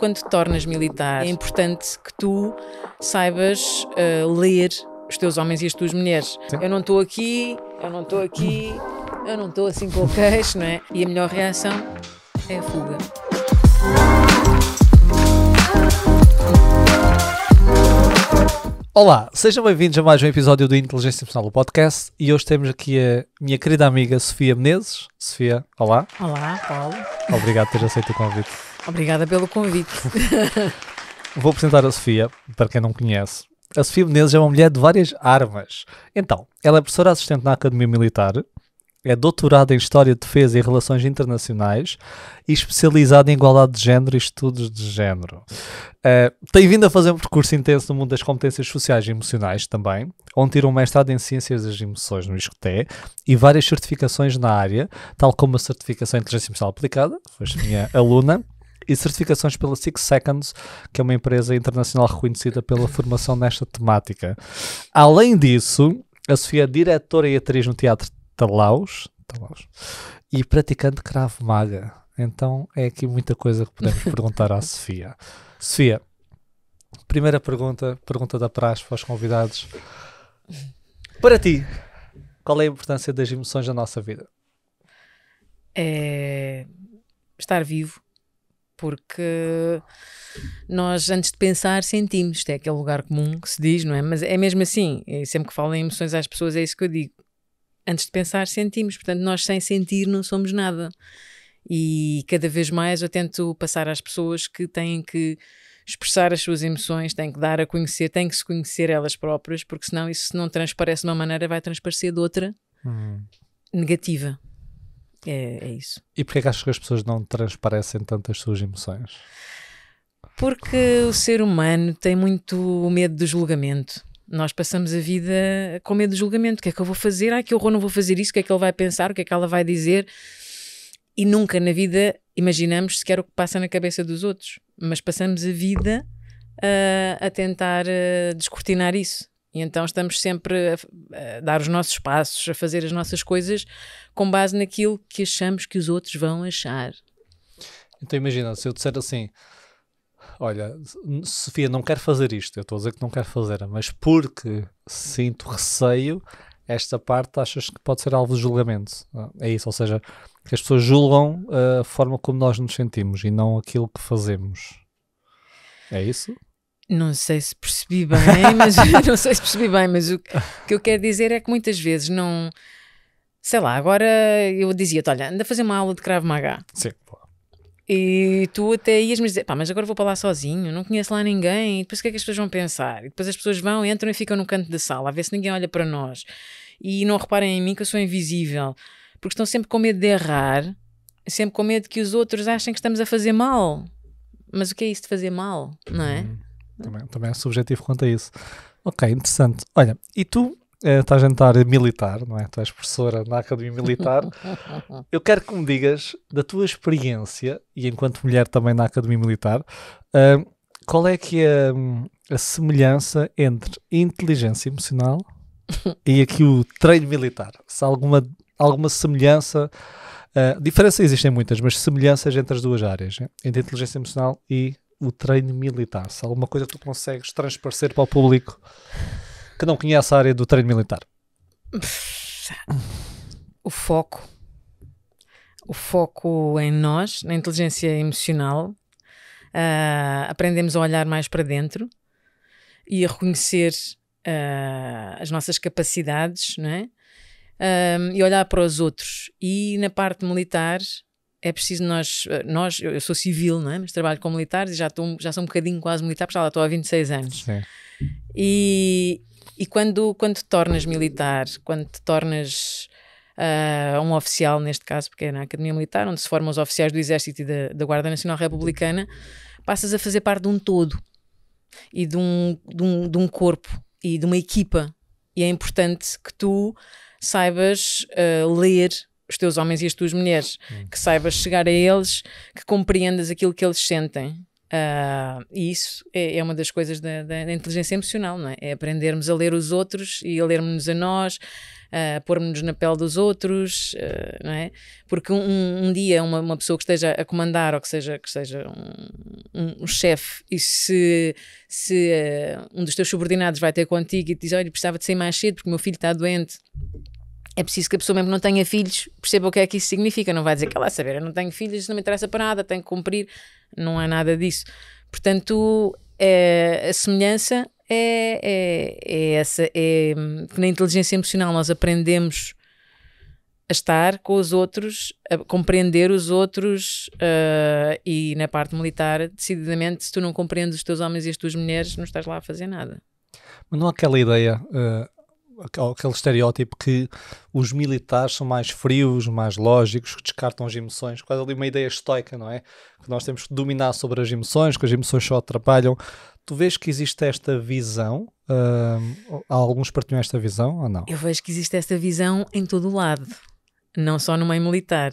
quando te tornas militar, é importante que tu saibas uh, ler os teus homens e as tuas mulheres. Sim. Eu não estou aqui, eu não estou aqui, eu não estou assim com o queixo, não é? E a melhor reação é a fuga. Olá, sejam bem-vindos a mais um episódio do Inteligência Emocional do podcast e hoje temos aqui a minha querida amiga Sofia Menezes. Sofia, olá. Olá, Paulo. Obrigado por teres aceito o convite. Obrigada pelo convite. Vou apresentar a Sofia, para quem não conhece. A Sofia Menezes é uma mulher de várias armas. Então, ela é professora assistente na Academia Militar, é doutorada em História de Defesa e Relações Internacionais e especializada em Igualdade de Género e Estudos de Género. Uh, tem vindo a fazer um percurso intenso no mundo das competências sociais e emocionais também, onde tirou um mestrado em Ciências das Emoções no ISCTE e várias certificações na área, tal como a certificação em Inteligência Emocional Aplicada, foi minha aluna, e certificações pela Six Seconds, que é uma empresa internacional reconhecida pela formação nesta temática. Além disso, a Sofia é diretora e atriz no Teatro Talaus, Talaus e praticante Krav Maga. Então é aqui muita coisa que podemos perguntar à Sofia. Sofia, primeira pergunta, pergunta da praxe para os convidados. Para ti, qual é a importância das emoções na nossa vida? É estar vivo, porque nós, antes de pensar, sentimos. Isto é aquele lugar comum que se diz, não é? Mas é mesmo assim. E sempre que falo em emoções às pessoas, é isso que eu digo antes de pensar, sentimos. Portanto, nós sem sentir não somos nada. E cada vez mais eu tento passar às pessoas que têm que expressar as suas emoções, têm que dar a conhecer, têm que se conhecer elas próprias, porque senão isso se não transparece de uma maneira, vai transparecer de outra hum. negativa. É, é isso. E porquê é que achas que as pessoas não transparecem tanto as suas emoções? Porque o ser humano tem muito medo do julgamento. Nós passamos a vida com medo do julgamento. O que é que eu vou fazer? Ai, que horror, não vou fazer isso. O que é que ele vai pensar? O que é que ela vai dizer? E nunca na vida imaginamos sequer o que passa na cabeça dos outros. Mas passamos a vida uh, a tentar uh, descortinar isso. E então estamos sempre a, a, dar os nossos passos, a fazer as nossas coisas com base naquilo que achamos que os outros vão achar. Então imagina, se eu disser assim, olha, Sofia, não quero fazer isto, eu estou a dizer que não quero fazer, mas porque sinto receio, esta parte achas que pode ser alvo de julgamento. É isso, ou seja, que as pessoas julgam a forma como nós nos sentimos e não aquilo que fazemos. É isso? Não sei se percebi bem, mas não sei se percebi bem, mas o que eu quero dizer é que muitas vezes não sei lá, agora eu dizia-te, olha, anda a fazer uma aula de Krav Maga. Sim. E tu até ias-me dizer, pá, mas agora vou para lá sozinho, não conheço lá ninguém, e depois o que é que as pessoas vão pensar? E depois as pessoas vão, entram e ficam no canto da sala, a ver se ninguém olha para nós. E não reparem em mim que eu sou invisível, porque estão sempre com medo de errar, sempre com medo que os outros achem que estamos a fazer mal. Mas o que é isso de fazer mal, não é? Hum, também, também é subjetivo quanto a isso. Ok, interessante. Olha, e tu é, estás a entrar militar, não é? Tu és professora na Academia Militar. Eu quero que me digas da tua experiência, e enquanto mulher também na Academia Militar, uh, qual é que é um, a semelhança entre inteligência emocional e aqui o treino militar? Se há alguma, alguma semelhança, uh, diferenças existem muitas, mas semelhanças entre as duas áreas, né? entre inteligência emocional e o treino militar. Se alguma coisa tu consegues transparecer para o público que não conhece a área do treino militar? O foco. O foco em nós, na inteligência emocional. Uh, aprendemos a olhar mais para dentro e a reconhecer uh, as nossas capacidades, não é? Um, e olhar para os outros. E na parte militar é preciso nós, nós eu sou civil, não é? mas trabalho com militares e já, estou, já sou um bocadinho quase militar, porque já lá estou há 26 anos. Sim. E, e quando, quando te tornas militar, quando te tornas uh, um oficial, neste caso, porque é na Academia Militar, onde se formam os oficiais do Exército e da, da Guarda Nacional Republicana, passas a fazer parte de um todo e de um, de um, de um corpo e de uma equipa. E é importante que tu saibas uh, ler os teus homens e as tuas mulheres, hum. que saibas chegar a eles, que compreendas aquilo que eles sentem. Uh, e isso é, é, uma das coisas da, da, inteligência emocional, não é? É aprendermos a ler os outros e a lermos a nós, uh, pormos-nos na pele dos outros, uh, não é? Porque um, um dia uma, uma, pessoa que esteja a comandar ou que seja, que seja um, um, um chefe e se, se uh, um dos teus subordinados vai ter contigo e te diz, olha, precisava de sair mais cedo porque o meu filho está doente é preciso que a pessoa mesmo não tenha filhos perceba o que é que isso significa. Não vai dizer que lá saber, eu não tenho filhos, não me interessa para nada, tenho que cumprir. Não é nada disso. Portanto, é, a semelhança é, é, é essa: é que na inteligência emocional nós aprendemos a estar com os outros, a compreender os outros uh, e na parte militar, decididamente, se tu não compreendes os teus homens e as tuas mulheres, não estás lá a fazer nada. Mas não há aquela ideia, uh, aquele estereótipo que os militares são mais frios, mais lógicos, que descartam as emoções, quase ali uma ideia estoica, não é? Que nós temos que dominar sobre as emoções, que as emoções só atrapalham. Tu vês que existe esta visão? Uh, alguns partilham esta visão ou não? Eu vejo que existe esta visão em todo o lado, não só no meio militar.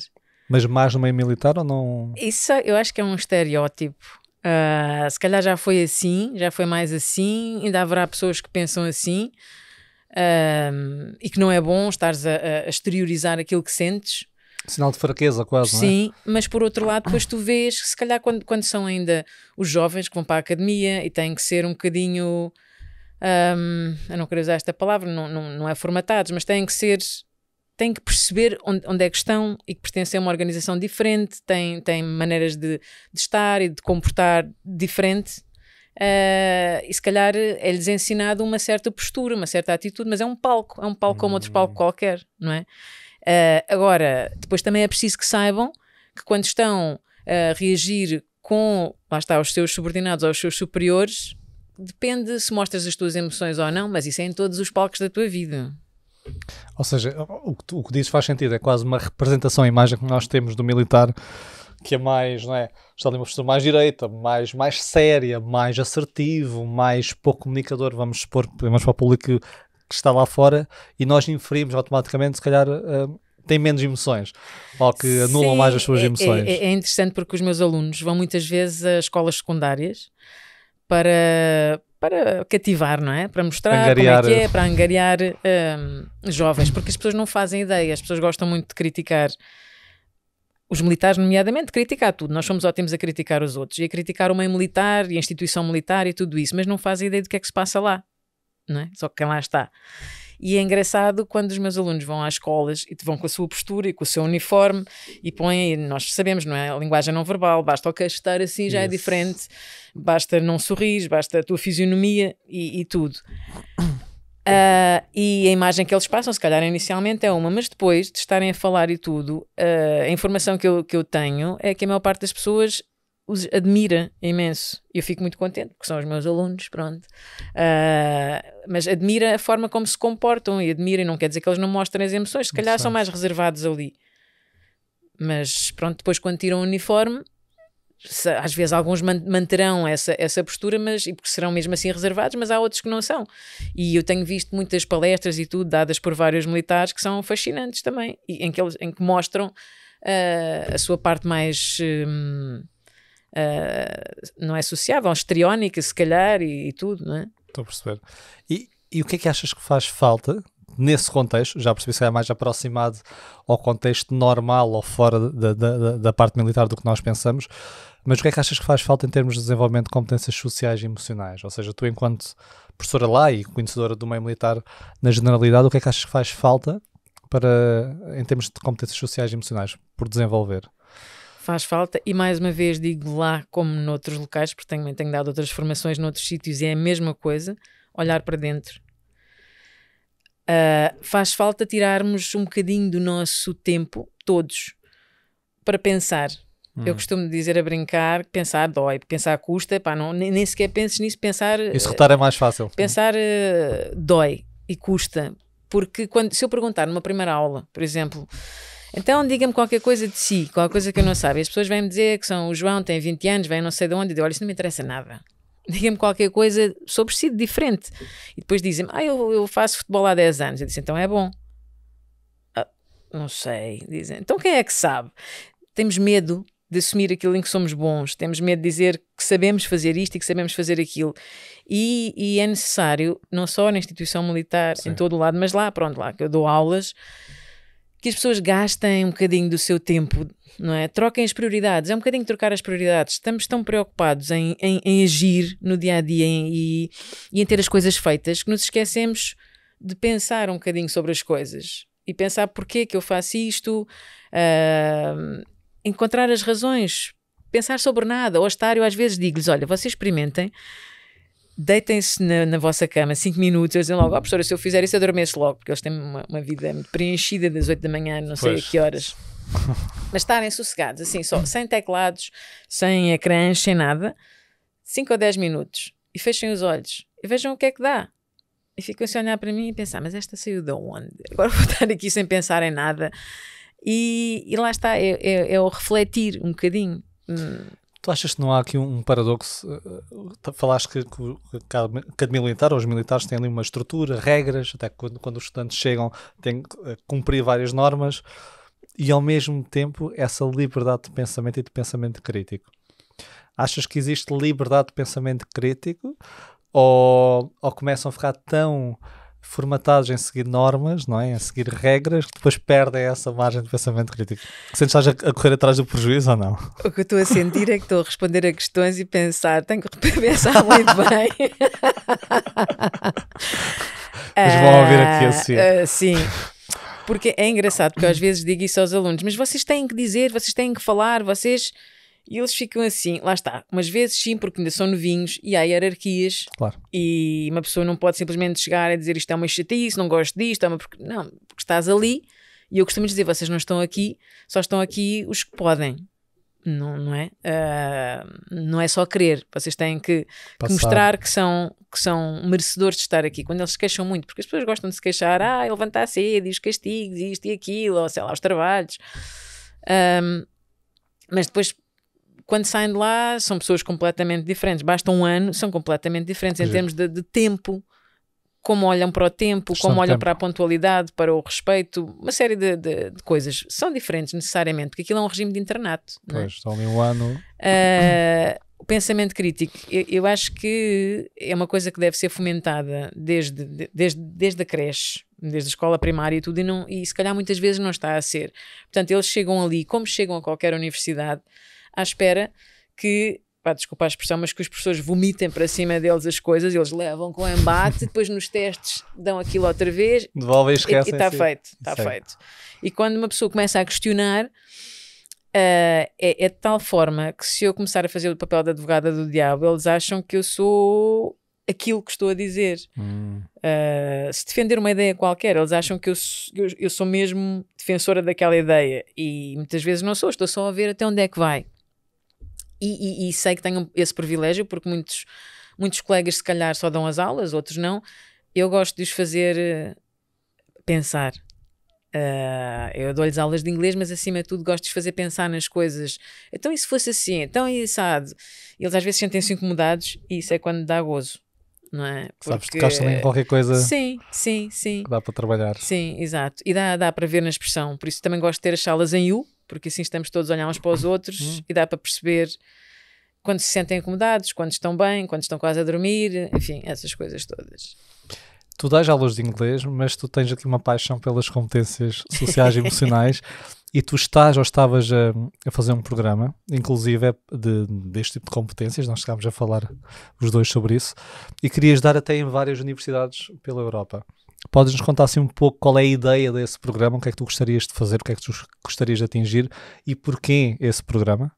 Mas mais no meio militar ou não? Isso eu acho que é um estereótipo. Uh, se calhar já foi assim, já foi mais assim, ainda haverá pessoas que pensam assim um, e que não é bom estares a, a, exteriorizar aquilo que sentes. Sinal de fraqueza, quase. Sim, é? mas por outro lado, depois tu vês que se calhar quando, quando são ainda os jovens que vão para a academia e têm que ser um bocadinho. Um, eu não quero usar esta palavra, não, não, não é formatados, mas têm que ser têm que perceber onde, onde, é que estão e que pertencem a uma organização diferente, têm, têm maneiras de, de estar e de comportar diferente Uh, e se calhar é-lhes ensinado uma certa postura, uma certa atitude, mas é um palco, é um palco como outro palco hum. qualquer, não é? Uh, agora, depois também é preciso que saibam que quando estão a reagir com, lá está, os seus subordinados ou os seus superiores, depende se mostras as tuas emoções ou não, mas isso é em todos os palcos da tua vida. Ou seja, o que, tu, o que dizes faz sentido, é quase uma representação, a imagem que nós temos do militar que é mais, não é? Está ali uma postura mais direita, mais, mais séria, mais assertivo, mais pouco comunicador, vamos supor, vamos para o público que está lá fora e nós inferimos automaticamente, se calhar. Uh, tem menos emoções ou que anulam Sim, mais as suas é, emoções. É, é, interessante porque os meus alunos vão muitas vezes a escolas secundárias para, para cativar, não é? Para mostrar angariar. como é que é, para angariar um, jovens, porque as pessoas não fazem ideia, as pessoas gostam muito de criticar os militares, nomeadamente, criticar tudo. Nós somos ótimos a criticar os outros e a criticar o meio militar e a instituição militar e tudo isso, mas não fazem ideia do que é que se passa lá, não é? Só que quem lá está. E é engraçado quando os meus alunos vão às escolas e vão com a sua postura e com o seu uniforme e põem, nós sabemos, não é? A linguagem não verbal, basta o queixo estar assim já é diferente, basta não sorrir, basta a tua fisionomia e, e tudo. Uh, e a imagem que eles passam, se calhar inicialmente é uma, mas depois de estarem a falar e tudo, uh, a informação que eu, que eu tenho é que a maior parte das pessoas os admira imenso. E eu fico muito contente, porque são os meus alunos, pronto. Uh, mas admira a forma como se comportam e admira, e não quer dizer que eles não mostrem as emoções, se calhar são mais reservados ali. Mas pronto, depois quando tiram o uniforme, às vezes alguns manterão essa, essa postura, mas e porque serão mesmo assim reservados, mas há outros que não são. E eu tenho visto muitas palestras e tudo dadas por vários militares que são fascinantes também, e, em, que eles, em que mostram uh, a sua parte mais. uh, não é sociável, histriónica, se calhar, e, e, tudo, não é? Estou a perceber. E, e o que é que achas que faz falta nesse contexto, já percebi se é mais aproximado ao contexto normal ou fora da, da, da, parte militar do que nós pensamos, mas o que é que achas que faz falta em termos de desenvolvimento de competências sociais e emocionais? Ou seja, tu enquanto professora lá e conhecedora do meio militar na generalidade, o que é que achas que faz falta para, em termos de competências sociais e emocionais, por desenvolver? faz falta e mais uma vez digo lá como noutros locais, porque tenho, tenho dado outras formações noutros sítios e é a mesma coisa, olhar para dentro Uh, faz falta tirarmos um bocadinho do nosso tempo, todos, para pensar. Hum. Eu costumo dizer a brincar, pensar dói, pensar custa, pá, não, nem, nem sequer penses nisso, pensar... Isso retar é mais fácil. Pensar uh, dói e custa, porque quando, se eu perguntar numa primeira aula, por exemplo, então diga-me qualquer coisa de si, qualquer coisa que eu não saiba, as pessoas vêm-me dizer que são o João, tem 20 anos, vem não sei de onde, e eu digo, olha, isso não me interessa nada diga-me qualquer coisa sobre si diferente. E depois dizem-me, ah, eu, eu faço futebol há 10 anos. Eu disse, então é bom. Ah, não sei, dizem. Então quem é que sabe? Temos medo de assumir aquilo em que somos bons, temos medo de dizer que sabemos fazer isto e que sabemos fazer aquilo. E, e é necessário, não só na instituição militar, Sim. em todo o lado, mas lá, pronto, lá que eu dou aulas, que as pessoas gastem um bocadinho do seu tempo, não é? Troquem as prioridades, é um bocadinho trocar as prioridades. Estamos tão preocupados em, em, em agir no dia a dia e, em ter as coisas feitas que nos esquecemos de pensar um bocadinho sobre as coisas e pensar porquê que eu faço isto. Uh, encontrar as razões, pensar sobre nada. Ou estar, às vezes digo-lhes: olha, vocês experimentem, deitem-se na, na, vossa cama 5 minutos, eles dizem logo: oh, professora, se eu fizer isso, adormeço logo, porque eles têm uma, uma vida muito preenchida das 8 da manhã, não sei pois. a que horas. Mas estarem sossegados, assim, só, sem teclados, sem ecrãs, sem nada, 5 ou 10 minutos, e fechem os olhos e vejam o que é que dá. E ficam assim a olhar para mim e pensar: mas esta saiu de onde? Agora vou estar aqui sem pensar em nada. E, e lá está, é, é, é, o refletir um bocadinho. Hum. Tu achas que não há aqui um, paradoxo? Uh, falaste que, que, a Militar, ou os militares têm ali uma estrutura, regras, até quando, quando os estudantes chegam têm que uh, cumprir várias normas e ao mesmo tempo essa liberdade de pensamento e de pensamento crítico. Achas que existe liberdade de pensamento crítico ou, ou começam a ficar tão formatados em seguir normas, não é? Em seguir regras, que depois perdem essa margem de pensamento crítico. Sentes que estás a correr atrás do prejuízo ou não? O que eu estou a sentir é que estou a responder a questões e pensar, tenho que pensar muito bem. Mas vão ouvir aqui assim. Uh, sim. Porque é engraçado, porque eu às vezes digo isso aos alunos, mas vocês têm que dizer, vocês têm que falar, vocês e eles ficam assim, lá está. Umas vezes sim, porque ainda são novinhos e há hierarquias. Claro. E uma pessoa não pode simplesmente chegar a dizer isto é uma chatice, não gosto disto, é uma... não, porque estás ali. E eu costumo dizer, vocês não estão aqui, só estão aqui os que podem. Não, não é? Uh, não é só querer. Vocês têm que, que, mostrar que são, que são merecedores de estar aqui. Quando eles se queixam muito, porque as pessoas gostam de se queixar, ah, levantar cedo, e os castigos, isto e aquilo, ou sei lá, os trabalhos. Um, ah, mas depois quando saem de lá são pessoas completamente diferentes. Basta um ano, são completamente diferentes em termos de, de, tempo, como olham para o tempo, como olham tempo. para a pontualidade, para o respeito, uma série de, de, de, coisas. São diferentes necessariamente, porque aquilo é um regime de internato. É? Pois, é? estão ali um ano. Uh, o pensamento crítico, eu, eu, acho que é uma coisa que deve ser fomentada desde, desde, desde a creche, desde a escola primária e tudo, e, não, e se calhar muitas vezes não está a ser. Portanto, eles chegam ali, como chegam a qualquer universidade, à espera que pá, desculpa a expressão, mas que os professores vomitem para cima deles as coisas, eles levam com embate, depois nos testes dão aquilo outra vez Devolvem e esquecem. E está feito, está feito. E quando uma pessoa começa a questionar, uh, é, é, de tal forma que se eu começar a fazer o papel de advogada do diabo, eles acham que eu sou aquilo que estou a dizer. Hum. Uh, se defender uma ideia qualquer, eles acham que eu, eu, eu sou mesmo defensora daquela ideia e muitas vezes não sou, estou só a ver até onde é que vai. E, e, e, sei que tenho esse privilégio porque muitos, muitos colegas se calhar só dão as aulas, outros não. Eu gosto de os fazer eh, pensar. Uh, eu dou-lhes aulas de inglês, mas acima de tudo gosto de os fazer pensar nas coisas. Então, e se fosse assim? Então, e assado? Eles às vezes sentem-se incomodados e isso é quando dá gozo. Não é? Porque... Sabes, tocaste também qualquer coisa sim, sim, sim. que dá para trabalhar. Sim, exato. E dá, dá para ver na expressão. Por isso também gosto de ter as salas em U, porque assim estamos todos a olhar uns para os outros uhum. e dá para perceber quando se sentem incomodados, quando estão bem, quando estão quase a dormir, enfim, essas coisas todas. Tu dás aulas de inglês, mas tu tens aqui uma paixão pelas competências sociais e emocionais e tu estás ou estavas a, a, fazer um programa, inclusive de, deste tipo de competências, nós chegámos a falar os dois sobre isso, e querias dar até em várias universidades pela Europa. Podes-nos contar assim um pouco qual é a ideia desse programa, o que é que tu gostarias de fazer, o que é que tu gostarias de atingir e porquê esse programa?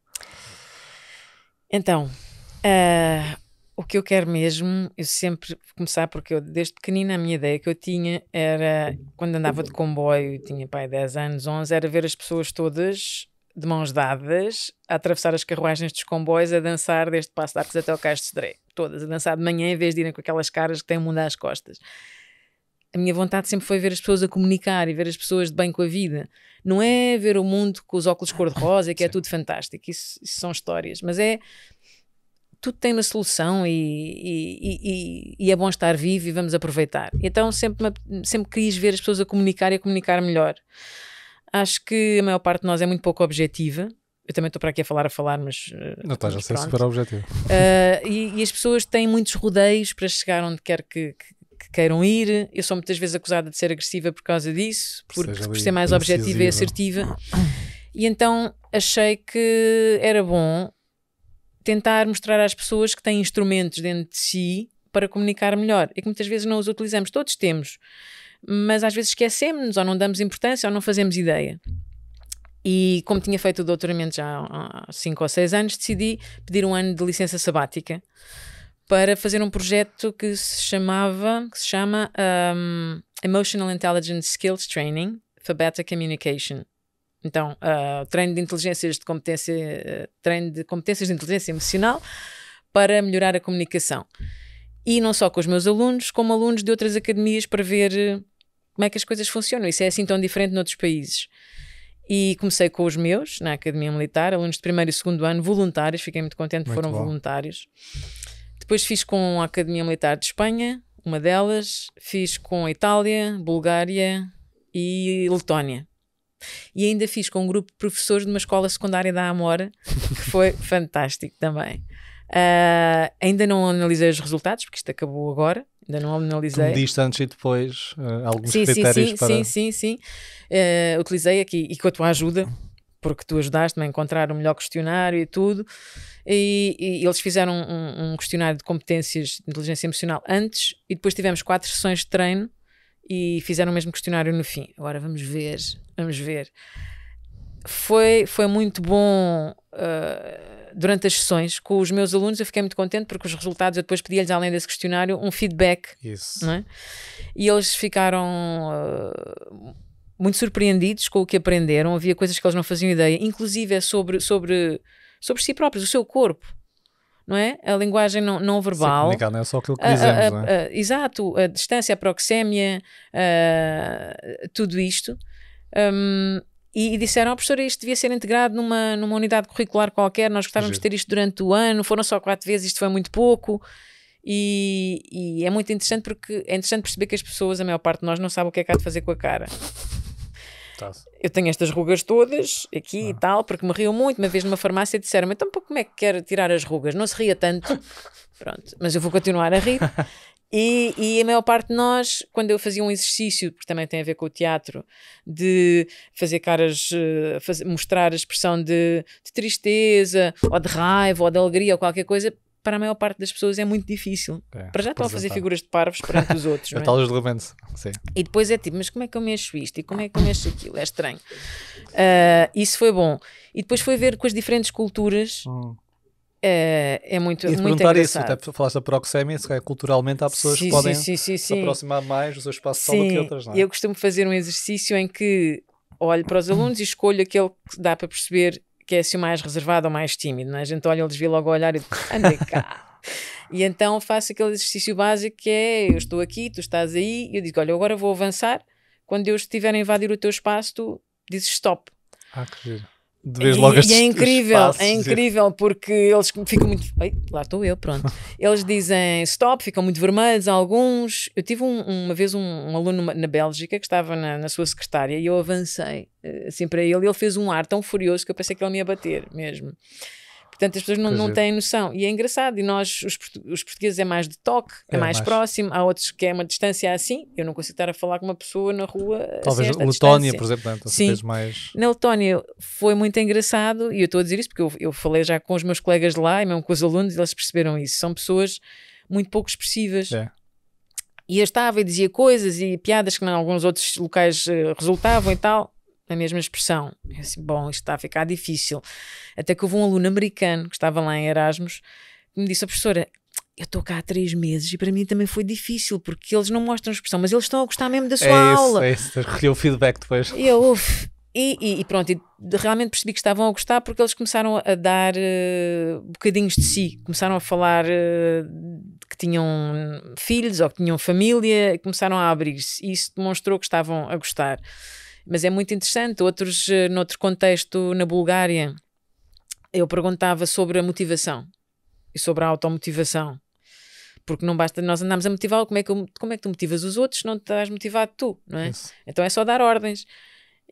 Então, uh, o que eu quero mesmo, eu sempre começar porque eu, desde pequenina a minha ideia que eu tinha era, quando andava de comboio, tinha pai 10 anos, 11, era ver as pessoas todas de mãos dadas a atravessar as carruagens dos comboios a dançar desde Passo de Arcos até o Cais de Cedré, todas a dançar de manhã em vez de irem com aquelas caras que têm o mundo às costas a minha vontade sempre foi ver as pessoas a comunicar e ver as pessoas de bem com a vida. Não é ver o mundo com os óculos cor-de-rosa, que é tudo fantástico, isso, isso, são histórias, mas é tudo tem uma solução e, e, e, e, é bom estar vivo e vamos aproveitar. Então sempre, sempre quis ver as pessoas a comunicar e a comunicar melhor. Acho que a maior parte de nós é muito pouco objetiva. Eu também estou para aqui a falar a falar, mas. uh, Não estás a ser super objetivo. Uh, e, e as pessoas têm muitos rodeios para chegar onde quer que, que- que queiram ir. Eu sou muitas vezes acusada de ser agressiva por causa disso, Por porque, seja por ali ser mais objetiva e incisiva. assertiva. E então achei que era bom tentar mostrar às pessoas que têm instrumentos dentro de si para comunicar melhor e que muitas vezes não os utilizamos. Todos temos, mas às vezes esquecemos-nos ou não damos importância ou não fazemos ideia. E como tinha feito o doutoramento já há 5 ou 6 anos, decidi pedir um ano de licença sabática para fazer um projeto que se chamava, que se chama um, Emotional Intelligence Skills Training for Better Communication. Então, uh, treino de inteligências de competência, uh, treino de competências de inteligência emocional para melhorar a comunicação. E não só com os meus alunos, como alunos de outras academias para ver uh, como é que as coisas funcionam. Isso é assim tão diferente noutros países. E comecei com os meus, na Academia Militar, alunos de primeiro e segundo ano, voluntários, fiquei muito contente, Muito foram bom. voluntários. Depois fiz com a Academia Militar de Espanha, uma delas, fiz com a Itália, Bulgária e Letónia. E ainda fiz com um grupo de professores de uma escola secundária da Amora, que foi fantástico também. Ah, ainda não analisei os resultados, porque isto acabou agora, ainda não Tu analisei. mediste antes e depois uh, alguns Sim, sim, critérios sim, para. sim, sim, sim. Eh, utilizei aqui e com a tua ajuda, porque tu ajudaste-me a encontrar o melhor questionário e tudo. E, e eles fizeram um, um questionário de competências de inteligência emocional antes e depois tivemos quatro sessões de treino e fizeram o mesmo questionário no fim. Agora vamos ver, vamos ver. Foi, foi muito bom eh, durante as sessões com os meus alunos. Eu fiquei muito contente porque os resultados eu depois pedi-lhes, além desse questionário, um feedback Isso. é? E eles ficaram ah, muito surpreendidos com o que aprenderam. Havia coisas que eles não faziam ideia, inclusive é sobre, sobre, sobre si próprios, o seu corpo, não é? A linguagem não, não Sim, verbal. comunicar não é só aquilo que A- a- dizemos, a- não é? a- exato, a distância, a proxémia, tudo isto. Hum, e, e disseram, oh, professora, isto devia ser integrado numa, numa unidade curricular qualquer, nós gostávamos de Giro. ter isto durante o ano, foram só quatro vezes, isto foi muito pouco. E, e é muito interessante porque é interessante perceber que as pessoas, a maior parte de nós, não sabe o que é que há de fazer com a cara. Eu tenho estas rugas todas aqui e tal, porque me riam muito. Uma vez numa farmácia disseram-me, então como é que quer tirar as rugas? Não se ria tanto. Pronto, mas eu vou continuar a rir. E, e a maior parte de nós, quando eu fazia um exercício, porque também tem a ver com o teatro, de fazer caras, eh, fazer- mostrar a expressão de, de tristeza, ou de raiva, ou de alegria, ou qualquer coisa, para a maior parte das pessoas é muito difícil. É, Para já estão a fazer figuras de parvos perante os outros. É tal julgamento. Sim. E depois é tipo, mas como é que eu mexo isto? E como é que eu mexo aquilo? É estranho. Ah, isso foi bom. E depois foi ver com as diferentes culturas. Hum. É, é muito, E muito perguntar isso, engraçado. até falaste da proxémia, se calhar culturalmente há pessoas sim, que podem sim, sim, se aproximar mais do seu espaço de sala que outras, não é? eu costumo fazer um exercício em que olho para os alunos e escolho aquele que dá para perceber que é assim o mais reservado ou mais tímido. Não é? A gente olha, eles vê logo a olhar e diz, anda cá. e então faço aquele exercício básico que é, eu estou aqui, tu estás aí, e eu digo, olha, agora vou avançar, quando eu estiver a invadir o teu espaço, tu dizes stop. Ah, que giro. De vez E- logo e, estes é incrível, é incrível porque eles ficam muito. Ai, lá estou eu, pronto. Eles dizem stop, ficam muito vermelhos. Alguns. Eu tive um- uma vez um, um aluno na Bélgica que estava na, na sua secretária e eu avancei eh, assim para ele e ele fez um ar tão furioso que eu pensei que ele me ia bater mesmo. Portanto, as pessoas não, não giro. têm noção. E é engraçado. E nós, os, os portugueses, é mais de toque, é, É, mais, mais. próximo. Há outros que é uma distância assim. Eu não consigo estar a falar com uma pessoa na rua. Talvez assim, a esta Letónia, por exemplo, né? Sim. Tens mais. Na Letónia foi muito engraçado e eu estou a dizer isso porque eu, eu falei já com os meus colegas de lá e mesmo com os alunos e eles perceberam isso. São pessoas muito pouco expressivas. É. E eu estava e dizia coisas e piadas que em alguns outros locais eh, resultavam e tal, na mesma expressão. Eu assim, bom, isto está a ficar difícil. Até que houve um aluno americano que estava lá em Erasmus que me disse, "Ó, professora, eu estou cá há três meses e para mim também foi difícil porque eles não mostram expressão, mas eles estão a gostar mesmo da sua É isso, aula. é isso. Recolher o feedback depois. E eu, uf, e, e- e pronto, e realmente percebi que estavam a gostar porque eles começaram a dar eh, bocadinhos de si, começaram a falar eh, que tinham filhos ou que tinham família, começaram a abrir-se e isso demonstrou que estavam a gostar. Mas é muito interessante. Outros, eh, noutro contexto, na Bulgária, eu perguntava sobre a motivação e sobre a automotivação. Porque não basta nós andarmos a motivar, como é que, eu- como é que tu motivas os outros se não estás motivado tu, não é? Isso. Então é só dar ordens.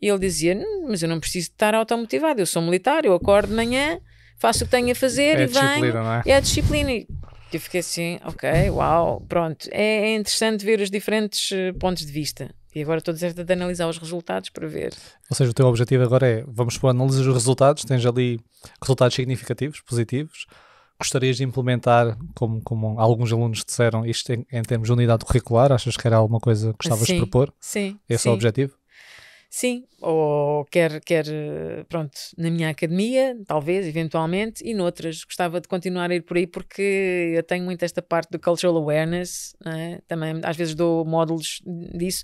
E ele dizia: "Hum, Mas eu não preciso de estar automotivado, eu sou militar, eu acordo de manhã, faço o que tenho a fazer É e a disciplina, venho. não é? É a disciplina. E eu fiquei assim, ok, uau, pronto. É, é interessante ver os diferentes eh, pontos de vista. E agora estou a dizer de analisar os resultados para ver. Ou seja, o teu objetivo agora é, vamos para analisar os resultados, tens ali resultados significativos, positivos. Gostarias de implementar, como, como alguns alunos disseram, isto em, em termos de unidade curricular? Achas que era alguma coisa que gostavas de Sim. propor? Sim. Esse sim. é o objetivo? Sim, ou quer, quer, pronto, na minha academia, talvez, eventualmente, e noutras. Gostava de continuar a ir por aí porque eu tenho muito esta parte do cultural awareness, é? também às vezes dou módulos disso.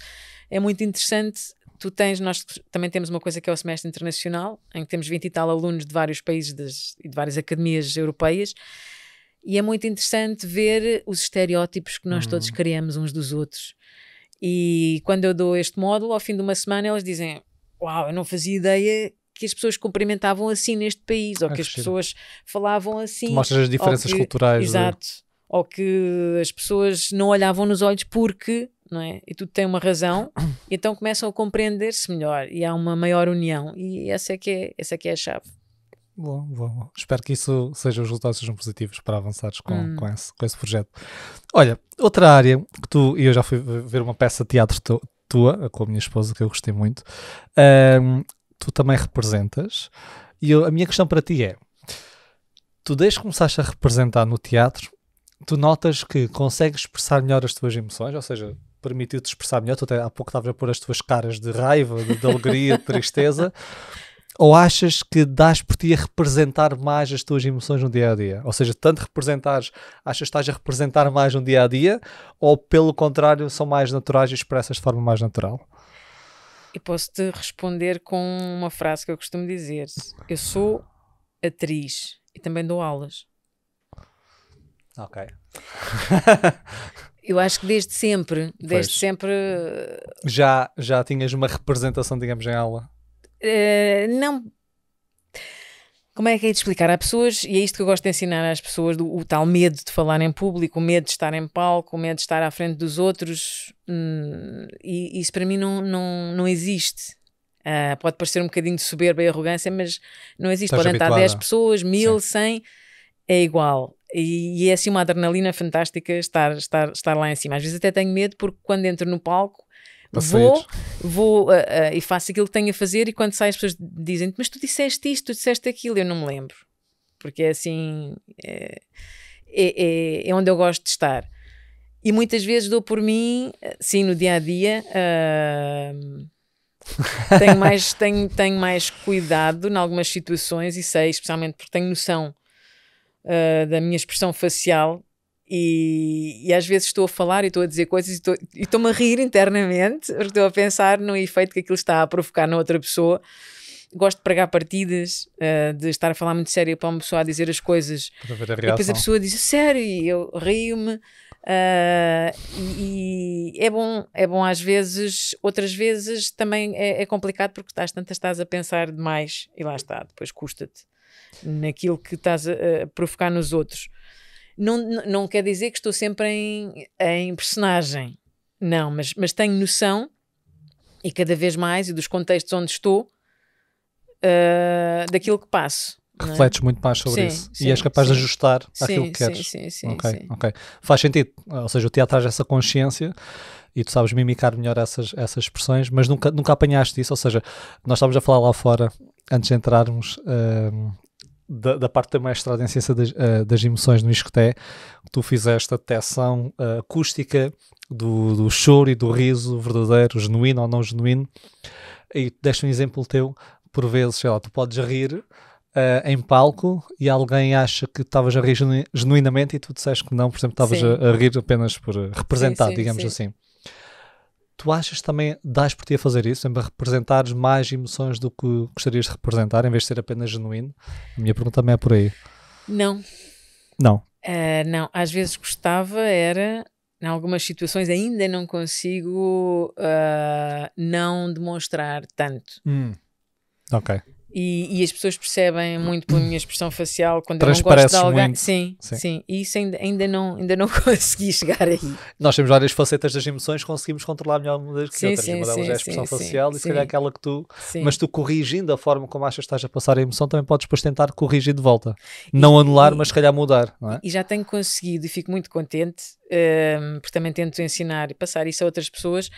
É muito interessante. Tu tens, nós também temos uma coisa que é o semestre internacional, em que temos 20 e tal alunos de vários países das, e de várias academias europeias, e é muito interessante ver os estereótipos que nós todos criamos uns dos outros. E quando eu dou este módulo, ao fim de uma semana, elas dizem: Uau, eu não fazia ideia que as pessoas cumprimentavam assim neste país, ou Ah, que as pessoas falavam assim. Tu mostras as diferenças que- culturais. de- Exato. Ou que as pessoas não olhavam nos olhos porque, não é? E tudo tem uma razão, e então começam a compreender-se melhor e há uma maior união. E essa é que é, essa é, que é a chave. Bom, bom, bom. Espero que isso seja, os resultados sejam positivos para avançares com, Hum. com, esse, com esse projeto. Olha, outra área que tu, e eu já fui ver uma peça de teatro tu- tua, com a minha esposa, que eu gostei muito, ahm, tu também representas, e eu- a minha questão para ti é, tu desde que começaste a representar no teatro, tu notas que consegues expressar melhor as tuas emoções, ou seja, permitiu-te expressar melhor, tu até há pouco estavas a pôr as tuas caras de raiva, de, de alegria, de tristeza, ou achas que dás por ti a representar mais as tuas emoções no dia a dia? Ou seja, tanto representares, achas que estás a representar mais no dia a dia, ou pelo contrário, são mais naturais e expressas de forma mais natural? E posso-te responder com uma frase que eu costumo dizer: Eu sou atriz e também dou aulas. Ok. Eu acho que desde sempre, desde Pois. sempre, Já, já tinhas uma representação, digamos, em aula? eh, não. Como é que é de explicar? Há pessoas, e é isto que eu gosto de ensinar às pessoas: do, o tal medo de falar em público, o medo de estar em palco, o medo de estar à frente dos outros, hum, e isso para mim não, não, não existe. Ah, pode parecer um bocadinho de soberba e arrogância, mas não existe. Estás Podem estar habituada. 10 pessoas, mil, 100, é igual. E, e é assim uma adrenalina fantástica estar, estar, estar lá em cima. Às vezes até tenho medo porque quando entro no palco vou, vou ah, ah, e faço aquilo que tenho a fazer e quando sai as pessoas dizem mas tu disseste isto, tu disseste aquilo, eu não me lembro. Porque é assim, é, é, é- é onde eu gosto de estar. E muitas vezes dou por mim, sim, no dia a dia, ah, tenho, mais, tenho, tenho mais cuidado em algumas situações e sei, especialmente porque tenho noção ah, da minha expressão facial. E, e às vezes estou a falar e estou a dizer coisas e estou- estou-me a rir internamente, porque estou a pensar no efeito que aquilo está a provocar na outra pessoa. Gosto de pregar partidas, ah, de estar a falar muito sério para uma pessoa a dizer as coisas a e depois a pessoa diz sério e eu rio-me. ah, e, e é bom, é bom às vezes, outras vezes também é, é complicado porque estás tantas estás a pensar demais e lá está, depois custa-te naquilo que estás a, a provocar nos outros. Não, não- quer dizer que estou sempre em, em personagem, não, mas, mas tenho noção e cada vez mais e dos contextos onde estou ah, daquilo que passo. é? Refletes muito mais sobre Sim, isso. sim, e és capaz de sim. ajustar aquilo que queres. sim, sim, sim, ok, sim. ok. Faz sentido. Ou seja, o teatro traz essa consciência e tu sabes mimicar melhor essas, essas expressões, mas nunca, nunca apanhaste isso. Ou seja, nós estávamos a falar lá fora, antes de entrarmos, ahm, da, da parte da mestrado em ciência das, ah, das emoções no que tu fizeste a detecção ah, acústica do, do choro e do riso verdadeiro, genuíno ou não genuíno, e deste um exemplo teu, por vezes, sei lá, tu podes rir ah, em palco e alguém acha que estavas a rir genu- genuinamente e tu disseste que não, por exemplo, estavas Sim. a, a rir apenas por representar, sim, digamos sim. assim. Tu achas que também dás por ti a fazer isso, sempre a representares mais emoções do que gostarias de representar, em vez de ser apenas genuíno? A minha pergunta também é por aí. Não, Não. Ah, não, às vezes gostava, era, em algumas situações ainda não consigo ah, não demonstrar tanto. Ok. E, e, as pessoas percebem muito pela minha expressão facial quando eu não gosto de alguém. Muito. Sim, sim, sim. E isso ainda, ainda, não, ainda não consegui chegar aí. Nós temos várias facetas das emoções, conseguimos controlar melhor umas que sim, outras. Sim, uma delas sim, é a expressão sim, facial e se calhar aquela que tu. Mas tu corrigindo a forma como achas que estás a passar a emoção, também podes depois tentar corrigir de volta. Não e, anular, e, mas se calhar mudar. É? E já tenho conseguido e fico muito contente, um, porque também tento ensinar e passar isso a outras pessoas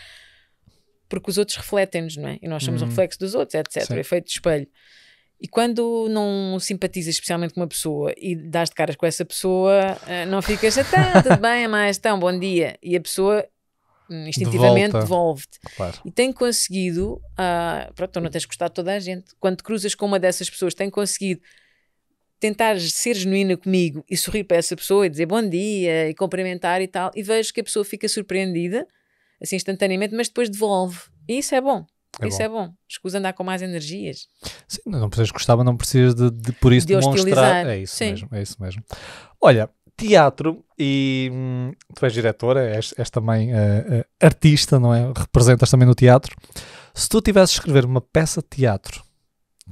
porque os outros refletem-nos, não é? E nós somos hum. o reflexo dos outros, etc. O efeito de espelho. E quando não simpatizas especialmente com uma pessoa e dás de caras com essa pessoa, eh, não ficas, então, tudo bem, é mais, então, bom dia. E a pessoa hum, instintivamente devolve-te. Claro. E tem conseguido, uh, pronto, tu não tens gostado de toda a gente. Quando cruzas com uma dessas pessoas, tem conseguido tentar ser genuína comigo e sorrir para essa pessoa e dizer bom dia e cumprimentar e tal. E vejo que a pessoa fica surpreendida, assim instantaneamente, mas depois devolve. E isso é bom. É isso bom. é bom. Escusa andar com mais energias. Sim, não precisas gostar, mas não precisas de, de por isso de demonstrar. É isso Sim. mesmo, é isso mesmo. Olha, teatro e hum, tu és diretora, és, és também uh, uh, artista, não é? Representas também no teatro. Se tu tivesses de escrever uma peça de teatro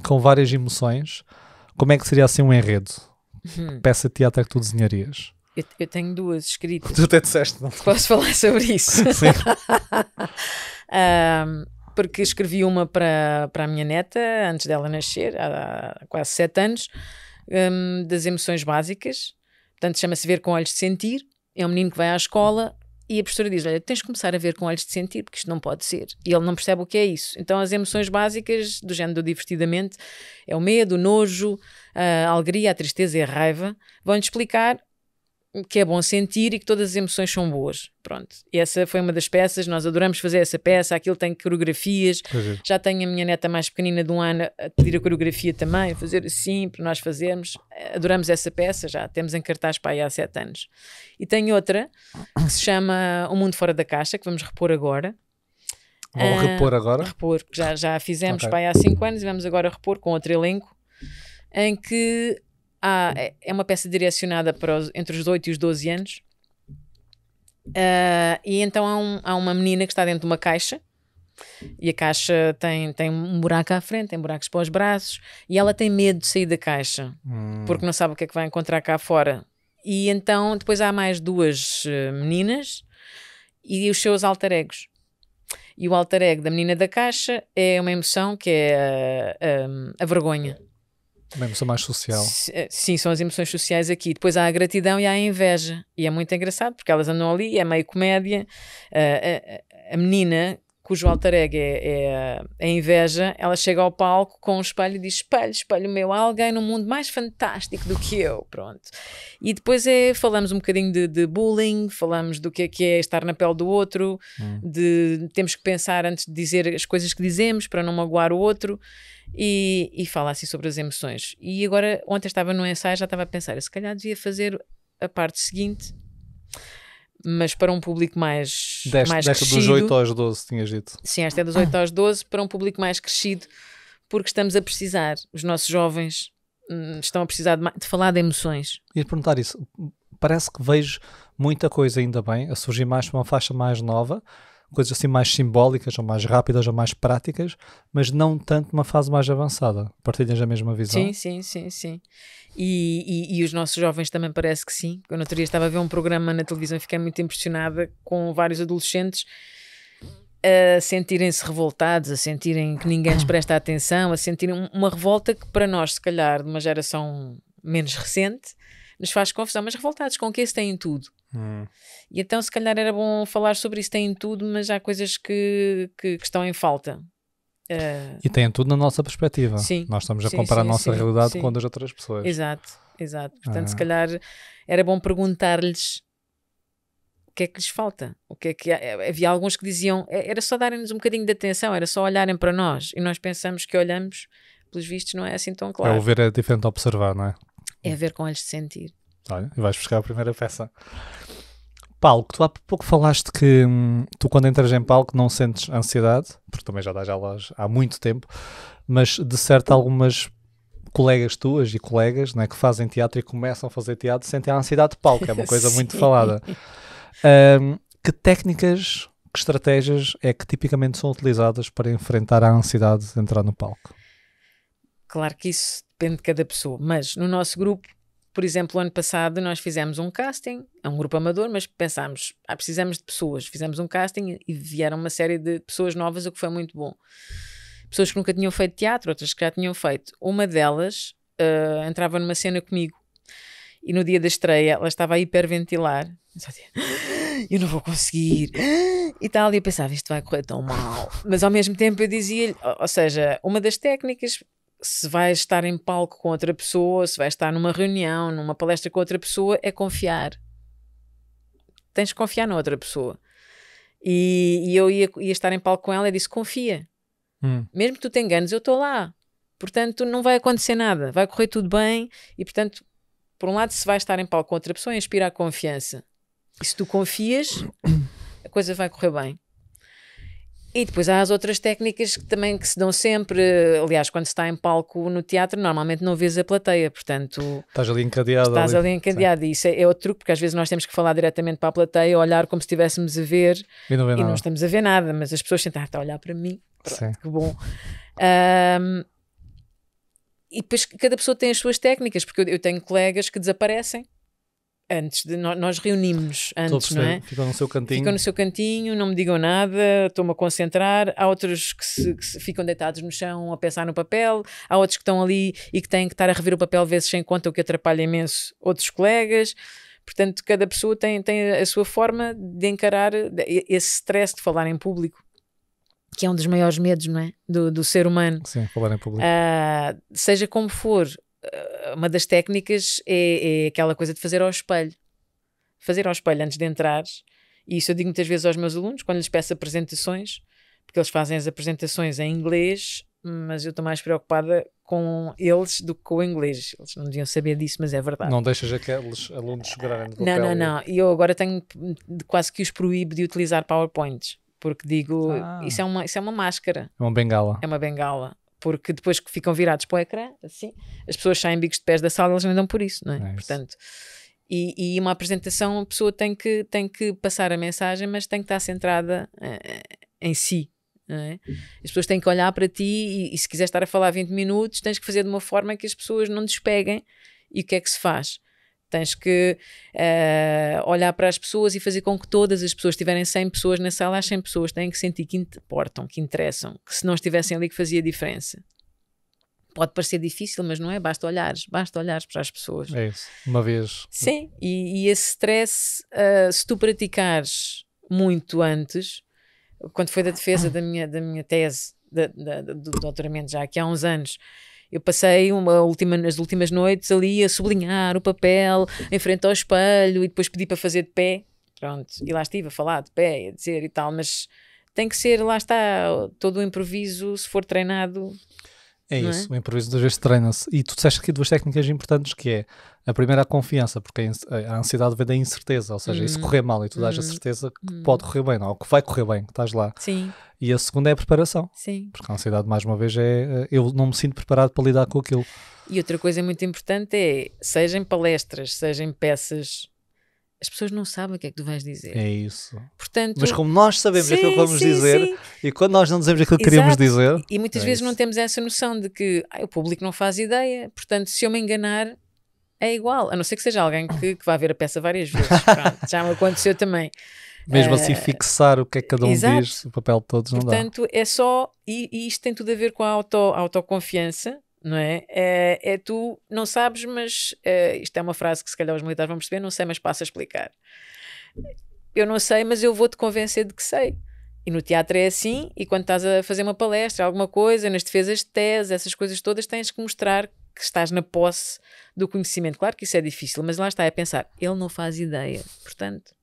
com várias emoções, como é que seria assim um enredo? Hum. Peça de teatro é que tu desenharias? Eu, eu tenho duas escritas. Tu até disseste, não? Posso falar sobre isso? Sim. um, porque escrevi uma para, para a minha neta, antes dela nascer, há quase sete anos, um, das emoções básicas. Portanto, chama-se Ver com Olhos de Sentir. É um menino que vai à escola e a professora diz: Olha, tens de começar a ver com olhos de sentir, porque isto não pode ser. E ele não percebe o que é isso. Então, as emoções básicas, do género do divertidamente, é o medo, o nojo, a alegria, a tristeza e a raiva, vão-lhe explicar que é bom sentir e que todas as emoções são boas. Pronto. E essa foi uma das peças, nós adoramos fazer essa peça, aquilo tem coreografias. É. Já tenho a minha neta mais pequenina de um ano a pedir a coreografia também, fazer assim, para nós fazermos. Adoramos essa peça, já temos em cartaz para aí há sete anos. E tenho outra que se chama O Mundo Fora da Caixa, que vamos repor agora. Vamos uh, repor agora? Repor, já, já fizemos okay. para aí há cinco anos e vamos agora repor com outro elenco, em que há, é, é uma peça direcionada para os, entre os 8 e os 12 anos. Uh, e então há, um, há, uma menina que está dentro de uma caixa e a caixa tem, tem um buraco à frente, tem buracos para os braços e ela tem medo de sair da caixa hum. porque não sabe o que é que vai encontrar cá fora. E então depois há mais duas uh, meninas e os seus alter egos. E o alter ego da menina da caixa é uma emoção que é a, a vergonha. Uma emoção mais social. Eh, sim, são as emoções sociais aqui. Depois há a gratidão e há a inveja. E é muito engraçado porque elas andam ali, é meio comédia. Uh, a, a, menina, cujo alter ego é, é, a inveja, ela chega ao palco com um espelho e diz: Espelho, espelho meu, há alguém no mundo mais fantástico do que eu. Pronto. E depois é, falamos um bocadinho de, de bullying, falamos do que é, que é estar na pele do outro, hum. de temos que pensar antes de dizer as coisas que dizemos para não magoar o outro e, e fala assim sobre as emoções. E agora, ontem estava no ensaio, já estava a pensar, se calhar devia fazer a parte seguinte, mas para um público mais, deste, mais desta crescido. dos 8 aos 12, tinhas dito. Sim, esta é dos 8 aos 12, para um público mais crescido, porque estamos a precisar, os nossos jovens hum, estão a precisar de, de falar de emoções. E perguntar isso, parece que vejo muita coisa ainda bem a surgir mais para uma faixa mais nova, coisas assim mais simbólicas, ou mais rápidas, ou mais práticas, mas não tanto uma fase mais avançada. Partilhas a mesma visão? Sim, sim, sim, sim. E, e, e, os nossos jovens também parece que sim. Eu no outro dia estava a ver um programa na televisão e fiquei muito impressionada com vários adolescentes a sentirem-se revoltados, a sentirem que ninguém lhes presta atenção, a sentirem uma revolta que para nós, se calhar, de uma geração menos recente, nos faz confusão, mas revoltados com o que esse têm tudo. Hum. E então, se calhar, era bom falar sobre isso. Tem tudo, mas há coisas que, que, que estão em falta. Uh... E tem tudo na nossa perspectiva. Sim. Nós estamos a sim, comparar sim, a nossa sim, realidade com a das outras pessoas. Exato, exato. Portanto, se calhar era bom perguntar-lhes o que é que lhes falta. O que é que havia alguns que diziam é, era só darem-nos um bocadinho de atenção, era só olharem para nós e nós pensamos que olhamos, pelos vistos, não é assim tão claro. É o ver é diferente de observar, não é? É ver com olhos de sentir. Olha, e vais buscar a primeira peça. Palco, tu há pouco falaste que hum, tu quando entras em palco não sentes ansiedade, porque também já dás aulas há muito tempo, mas de certo algumas colegas tuas e colegas né, que fazem teatro e começam a fazer teatro sentem a ansiedade de palco, é uma coisa muito falada. Um, que técnicas, que estratégias é que tipicamente são utilizadas para enfrentar a ansiedade de entrar no palco? Claro que isso depende de cada pessoa, mas no nosso grupo, por exemplo, ano passado nós fizemos um casting, é um grupo amador, mas pensámos, ah, precisamos de pessoas. Fizemos um casting e vieram uma série de pessoas novas, o que foi muito bom. Pessoas que nunca tinham feito teatro, outras que já tinham feito. Uma delas uh, entrava numa cena comigo e no dia da estreia ela estava a hiperventilar. Eu não vou conseguir. E tal, e eu pensava, isto vai correr tão mal. Mas ao mesmo tempo eu dizia-lhe, ou seja, uma das técnicas se vais estar em palco com outra pessoa, se vais estar numa reunião, numa palestra com outra pessoa, é confiar. Tens que confiar na outra pessoa. E, e eu ia, ia, estar em palco com ela e disse: confia. Hum. Mesmo que tu te enganes, eu estou lá. Portanto, não vai acontecer nada. Vai correr tudo bem. E, portanto, por um lado, se vais estar em palco com outra pessoa, inspira a confiança. E se tu confias, a coisa vai correr bem. E depois há as outras técnicas que também que se dão sempre. Aliás, quando se está em palco no teatro, normalmente não vês a plateia, portanto. Estás ali encadeado. Estás ali, ali encadeado. E isso é, é, outro truque, porque às vezes nós temos que falar diretamente para a plateia, olhar como se estivéssemos a ver e não, e não estamos a ver nada, mas as pessoas sentem, ah, a olhar para mim. Pronto, que bom. Um, e depois cada pessoa tem as suas técnicas, porque eu, eu tenho colegas que desaparecem antes de nós, nós reunimos antes, não é? Ficam no seu cantinho. Ficam no seu cantinho, não me digam nada, estou-me a concentrar. Há outros que, se, que se ficam deitados no chão a pensar no papel, há outros que estão ali e que têm que estar a rever o papel vezes sem conta, o que atrapalha imenso outros colegas. Portanto, cada pessoa tem, tem a sua forma de encarar esse stress de falar em público. Que é um dos maiores medos, não é? Do, do ser humano. Sim, falar em público. Uh, seja como for, uma das técnicas é, é, aquela coisa de fazer ao espelho. Fazer ao espelho antes de entrares. E isso eu digo muitas vezes aos meus alunos, quando lhes peço apresentações, porque eles fazem as apresentações em inglês, mas eu estou mais preocupada com eles do que com o inglês. Eles não deviam saber disso, mas é verdade. Não deixas aqueles alunos segurarem de papel? Não, não, não. E eu agora tenho quase que os proíbo de utilizar PowerPoints, porque digo, ah. isso, é uma, isso é uma máscara. É uma bengala. É uma bengala porque depois que ficam virados para o ecrã, assim, as pessoas saem bicos de pés da sala, eles não dão por isso, não é? é Portanto, e, e, uma apresentação, a pessoa tem que, tem que passar a mensagem, mas tem que estar centrada uh, em si. É? As pessoas têm que olhar para ti e, e, se quiser estar a falar 20 minutos, tens que fazer de uma forma que as pessoas não despeguem. E o que é que se faz? Tens que uh, olhar para as pessoas e fazer com que todas as pessoas, tiverem 100 pessoas na sala, as 100 pessoas têm que sentir que importam, que interessam, que se não estivessem ali que fazia diferença. Pode parecer difícil, mas não é? Basta olhares, basta olhares para as pessoas. É isso, uma vez. Sim, e, e esse stress, uh, se tu praticares muito antes, quando foi da defesa da minha, da minha tese, da, da, do doutoramento já aqui há uns anos, eu passei uma última, as últimas noites ali a sublinhar o papel em frente ao espelho e depois pedi para fazer de pé. Pronto, e lá estive a falar de pé, a dizer e tal, mas tem que ser, lá está, todo o improviso, se for treinado, é isso, é? o improviso das vezes treina-se. E tu disseste aqui duas técnicas importantes, que é a primeira a confiança, porque a ansiedade vem da incerteza, ou seja, hum. e se correr mal e tu dás hum. a certeza que hum. pode correr bem, não, ou que vai correr bem, que estás lá. Sim. E a segunda é a preparação. Sim. Porque a ansiedade, mais uma vez, é eu não me sinto preparado para lidar com aquilo. E outra coisa muito importante é, sejam palestras, sejam peças as pessoas não sabem o que é que tu vais dizer. É isso. Portanto, Mas como nós sabemos sim, aquilo que vamos sim, dizer sim. e quando nós não dizemos aquilo que queríamos dizer. E muitas é vezes isso. não temos essa noção de que ah, o público não faz ideia. Portanto, se eu me enganar, é igual. A não ser que seja alguém que, que vá ver a peça várias vezes. Pronto, já me aconteceu também. Mesmo uh, assim, fixar o que é que cada um exato. diz, o papel de todos não Portanto, dá. Portanto, é só. E, e, isto tem tudo a ver com a auto, autoconfiança não é? é? É, tu não sabes, mas é, isto é uma frase que se calhar os militares vão perceber, não sei, mas passa a explicar. Eu não sei, mas eu vou-te convencer de que sei. E no teatro é assim, e quando estás a fazer uma palestra, alguma coisa, nas defesas de tese, essas coisas todas, tens que mostrar que estás na posse do conhecimento. Claro que isso é difícil, mas lá está, é pensar, ele não faz ideia, portanto.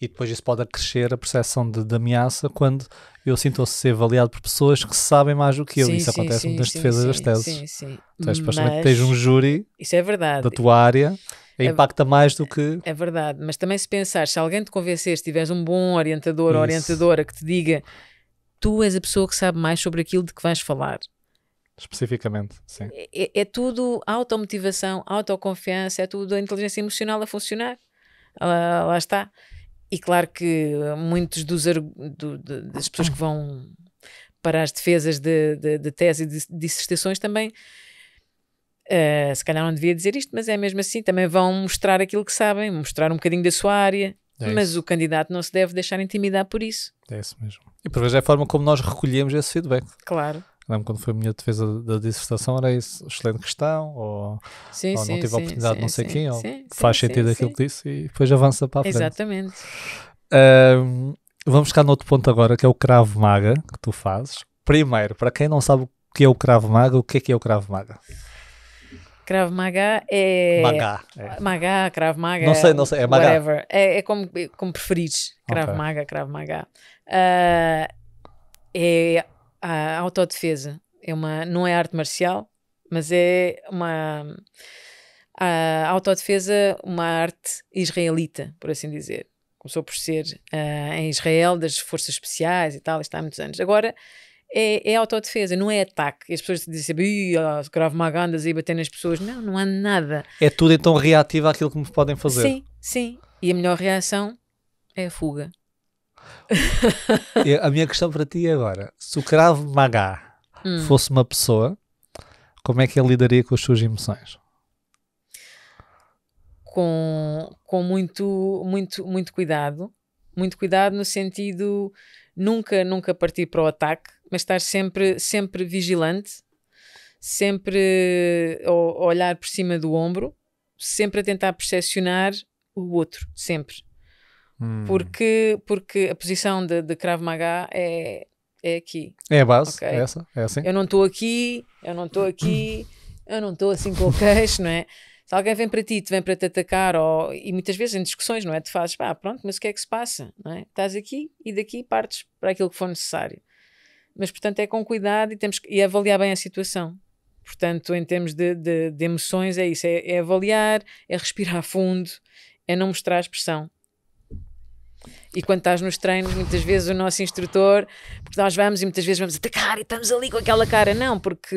E depois isso pode acrescer a percepção de, de ameaça quando eu sinto-se ser avaliado por pessoas que sabem mais do que eu. Sim, isso sim, acontece sim, nas defesas das teses. Sim, sim. Então, supostamente mas... tens um júri isso é verdade. da tua área é, impacta mais do que. É verdade, mas também se pensar, se alguém te convencer, se tiveres um bom orientador ou orientadora que te diga tu és a pessoa que sabe mais sobre aquilo de que vais falar. Especificamente, sim. É, é, é tudo automotivação, autoconfiança, é tudo a inteligência emocional a funcionar. Lá, lá está. E claro que muitos dos do, de, das pessoas que vão para as defesas de, de, de tese e de dissertações também Uh, se calhar não devia dizer isto, mas é mesmo assim. Também vão mostrar aquilo que sabem, mostrar um bocadinho da sua área. É mas o candidato não se deve deixar intimidar por isso. É isso mesmo. E por vezes é a forma como nós recolhemos esse feedback. Claro. Lembro quando foi a minha defesa da dissertação, era isso, excelente questão, ou, Sim, ou sim, não tive sim, a oportunidade de não sei sim, quem, ou sim, faz sim, sentido sim, aquilo sim. que disse e depois avança para a frente. Exatamente. Ahm, vamos ficar no outro ponto agora, que é o Cravo Maga, que tu fazes. Primeiro, para quem não sabe o que é o Cravo Maga, o que é que é o Cravo Maga? Krav Maga é. Maga. é. Maga, Krav Maga. Não sei, não sei, é Maga. Whatever. É, é como, como preferires. Krav Ok. Maga, Krav Maga. Ah, é a autodefesa. É uma, não é arte marcial, mas é uma. A autodefesa, uma arte israelita, por assim dizer. Começou por ser ah, em Israel, das forças especiais e tal, isto há muitos anos. Agora é, é autodefesa, não é ataque. E as pessoas dizem sempre, "Ih, ah, Krav Maga andas aí bater nas pessoas. Não, não há nada. É tudo então reativo àquilo que me podem fazer. Sim, sim. E a melhor reação é a fuga. A minha questão para ti é agora, se o Cravo Maga Hum. fosse uma pessoa, como é que ele lidaria com as suas emoções? Com, com muito, muito, muito cuidado. Muito cuidado no sentido nunca, nunca partir para o ataque, mas estar sempre, sempre vigilante, sempre a olhar por cima do ombro, sempre a tentar percepcionar o outro, sempre. Hum. Porque, porque a posição de, de Krav Maga é, é aqui. É a base? Ok. É essa? É assim? Eu não estou aqui, eu não estou aqui, eu não estou assim com o queixo, não é? Se alguém vem para ti, te vem para te atacar, ou, e muitas vezes em discussões, não é? Tu fazes, pá, pronto, mas o que é que se passa? Não é? Estás aqui e daqui partes para aquilo que for necessário. Mas, portanto, é com cuidado e, temos que, e avaliar bem a situação. Portanto, em termos de, de, de emoções, é isso: é, é avaliar, é respirar fundo, é não mostrar a expressão. E quando estás nos treinos, muitas vezes o nosso instrutor, porque nós vamos e muitas vezes vamos atacar e estamos ali com aquela cara. Não, porque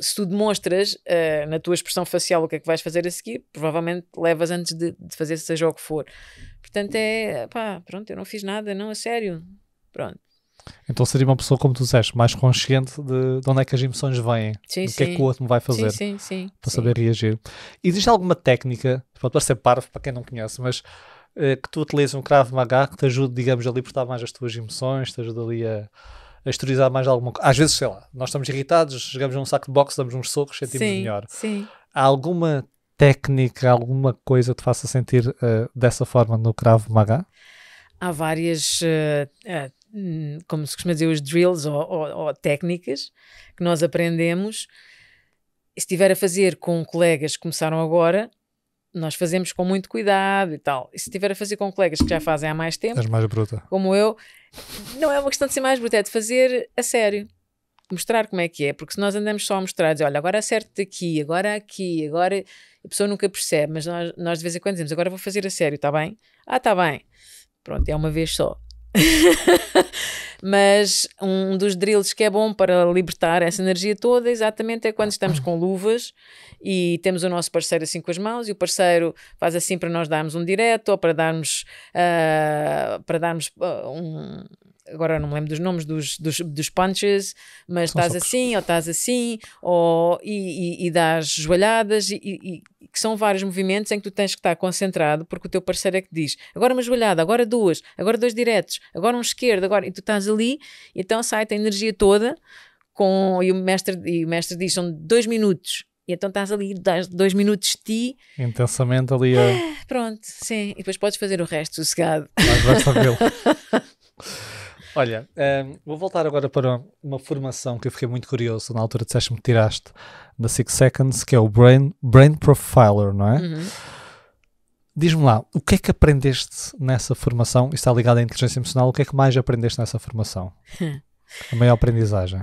se tu demonstras eh, na tua expressão facial o que é que vais fazer a seguir, provavelmente levas antes de, de fazer seja o que for. Portanto, é pá, pronto, eu não fiz nada, não, a sério. Pronto. Então seria uma pessoa, como tu disseste, mais consciente de, de onde é que as emoções vêm, Sim, o que é que o outro me vai fazer. Sim, sim, sim. para saber reagir. Existe alguma técnica, pode parecer parvo para quem não conhece, mas eh, que tu utilizes um Krav Maga que te ajude, digamos, a libertar mais as tuas emoções, te ajude ali a, a exteriorizar mais alguma coisa. Às vezes, sei lá, nós estamos irritados, chegamos a um saco de boxe, damos uns socos, sentimos sim, melhor. Sim. Há alguma técnica, alguma coisa que te faça sentir eh, dessa forma no Krav Maga? há várias, hum, como se costuma dizer, os drills ou, ou- ou técnicas que nós aprendemos. Se estiver a fazer com colegas que começaram agora, nós fazemos com muito cuidado e tal. E se estiver a fazer com colegas que já fazem há mais tempo, És mais bruta. como eu, não é uma questão de ser mais bruto, é de fazer a sério. Mostrar como é que é, porque se nós andamos só a mostrar, dizer, olha, agora acerto aqui, agora aqui, agora a pessoa nunca percebe, mas nós, nós de vez em quando dizemos, agora vou fazer a sério, está bem? Ah, está bem. Pronto, é uma vez só. mas um dos drills que é bom para libertar essa energia toda, exatamente, é quando estamos com luvas e temos o nosso parceiro assim com as mãos e o parceiro faz assim para nós darmos um direto ou para darmos ah, para darmos ah, um agora não me lembro dos nomes dos, dos, dos punches, mas São estás socos. assim ou estás assim ou, e, e, e dás joelhadas e, e- que são vários movimentos em que tu tens que estar concentrado porque o teu parceiro é que diz agora uma joelhada, agora duas, agora dois diretos, agora um esquerdo, agora e tu estás ali, então sai-te a energia toda com, e, o mestre, e o mestre diz são dois minutos e então estás ali, dás dois minutos de ti, Intensamente ali a pronto, sim, e depois podes fazer o resto sossegado. mais mais tranquilo. Olha, ehm, vou voltar agora para uma formação que eu fiquei muito curioso na altura disseste-me que tiraste da Six Seconds, que é o Brain, Brain Profiler, não é? Uhum. Diz-me lá, o que é que aprendeste nessa formação? Isto está ligado à inteligência emocional, o que é que mais aprendeste nessa formação? A maior aprendizagem.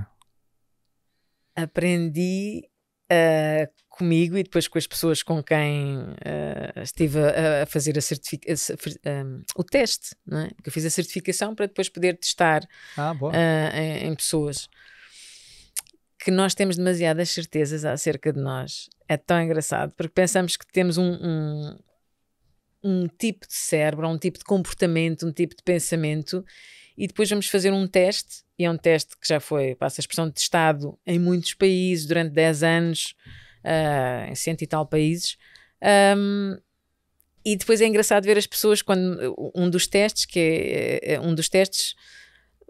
aprendi ah, comigo e depois com as pessoas com quem ah, estive a, a fazer a cer- ah, o teste, não é? Porque eu fiz a certificação para depois poder testar Ah, ah, em, em pessoas que nós temos demasiadas certezas acerca de nós. É tão engraçado porque pensamos que temos um, um, um tipo de cérebro, um tipo de comportamento, um tipo de pensamento e depois vamos fazer um teste e é um teste que já foi, passa a expressão, testado em muitos países durante 10 anos uh, em cento e tal países. Um, e depois é engraçado ver as pessoas quando um dos testes, que é, é um dos testes,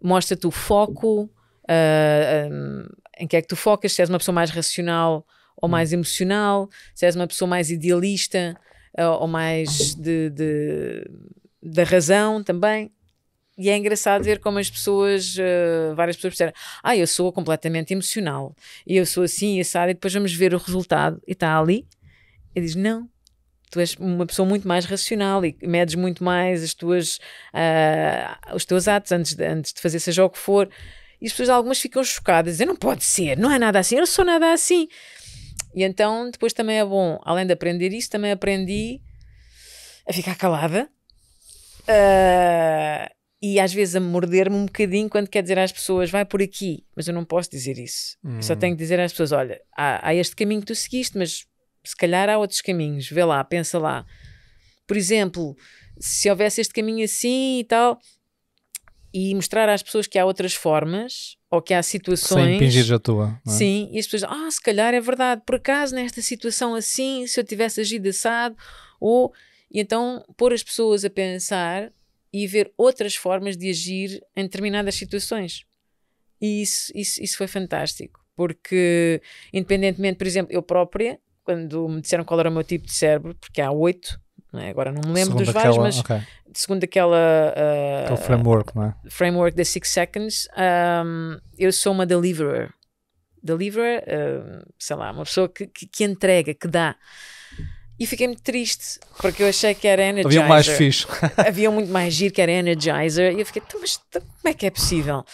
mostra-te o foco, uh, um, em que é que tu focas, se és uma pessoa mais racional ou mais emocional, se és uma pessoa mais idealista uh, ou mais de, de, da razão também. E é engraçado ver como as pessoas, uh, várias pessoas disseram, ah, eu sou completamente emocional, e eu sou assim, assado, e depois vamos ver o resultado, e está ali, e diz, não, tu és uma pessoa muito mais racional e medes muito mais as tuas, uh, os teus atos antes de, antes de fazer seja o que for. E as pessoas, algumas ficam chocadas, dizem, não pode ser, não é nada assim, eu não sou nada assim. E então, depois também é bom, além de aprender isso, também aprendi a ficar calada. Uh, e às vezes a morder-me um bocadinho quando quer dizer às pessoas vai por aqui, mas eu não posso dizer isso. Hum. Só tenho que dizer às pessoas: olha, há, há, este caminho que tu seguiste, mas se calhar há outros caminhos, vê lá, pensa lá. Por exemplo, se houvesse este caminho assim e tal, e mostrar às pessoas que há outras formas ou que há situações. Sem impingir a tua. É? Sim, e as pessoas, ah, se calhar é verdade, por acaso nesta situação assim, se eu tivesse agido assado, ou. E então pôr as pessoas a pensar e ver outras formas de agir em determinadas situações. E isso, isso, isso foi fantástico, porque independentemente, por exemplo, eu própria quando me disseram qual era o meu tipo de cérebro, porque há oito, é? agora não me lembro segundo dos vários, mas okay. segundo aquela uh, framework, não é? framework da Six Seconds, um, eu sou uma deliverer. Deliverer, uh, sei lá, uma pessoa que, que, que, entrega, que dá. E fiquei muito triste, porque eu achei que era Energizer. Havia mais fixe. Havia muito mais giro que era Energizer. E eu fiquei, então, mas como é que é possível?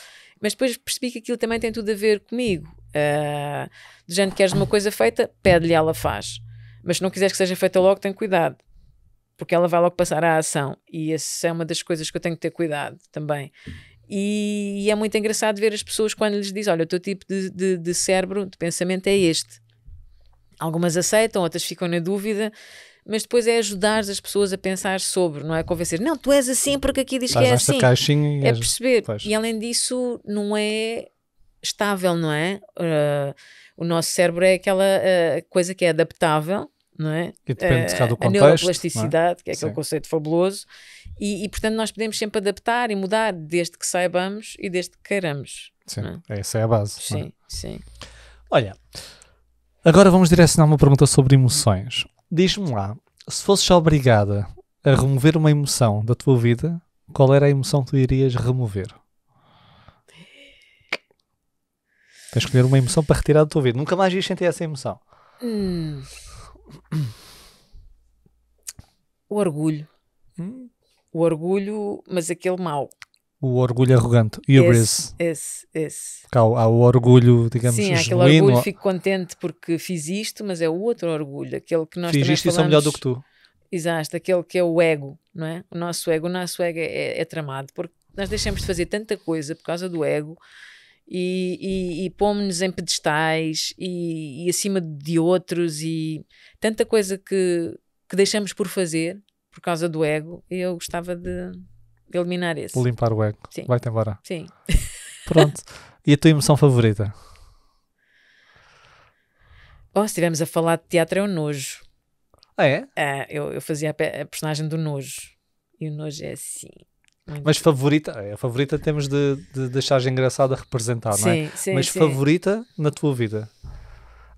Mas depois percebi que aquilo também tem tudo a ver comigo. Uh, de gente queres uma coisa feita, pede-lhe ela faz. Mas se não quiseres que seja feita logo, tem cuidado. Porque ela vai logo passar à ação. E essa é uma das coisas que eu tenho que ter cuidado também. E, e é muito engraçado ver as pessoas quando lhes diz: Olha, o teu tipo de, de, de cérebro, de pensamento é este. Algumas aceitam, outras ficam na dúvida mas depois é ajudar as pessoas a pensar sobre, não é convencer, não, tu és assim porque aqui diz que é assim. é perceber. E além disso, não é estável, não é? Uh, o nosso cérebro é aquela uh, coisa que é adaptável, não é? Que depende uh, do contexto. A neuroplasticidade, é? que é aquele Sim. conceito fabuloso, e, e, portanto nós podemos sempre adaptar e mudar desde que saibamos e desde que queiramos. Sim, é? essa é a base. É? Sim, sim. Olha, agora vamos direcionar uma pergunta sobre emoções. Diz-me lá, se fosses obrigada a remover uma emoção da tua vida, qual era a emoção que tu irias remover? Tens de escolher uma emoção para retirar da tua vida. Nunca mais ias sentir essa emoção. Hum. O orgulho. Hum? O orgulho, mas aquele mau. O orgulho arrogante. Hubris. Esse, esse. esse. Há, há, o orgulho, digamos, Sim, há aquele genuíno. orgulho, fico contente porque fiz isto, mas é o outro orgulho. Aquele que nós Fiz isto falamos... e sou melhor do que tu. Exato, aquele que é o ego, não é? O nosso ego, o nosso ego é, é, é tramado, porque nós deixamos de fazer tanta coisa por causa do ego e, e, e pomos-nos em pedestais e, e, acima de outros e tanta coisa que, que deixamos por fazer por causa do ego e eu gostava de eliminar esse. Limpar o ego. Sim. Vai-te embora. Sim. Pronto. E a tua emoção favorita? Oh, se estivermos a falar de teatro é o nojo. Ah, é? Ah, eu, eu fazia a, a personagem do nojo. E o nojo é assim. Mas favorita, é, a favorita temos de, de deixar engraçada representar, sim, não é? Sim, Mas sim. favorita na tua vida?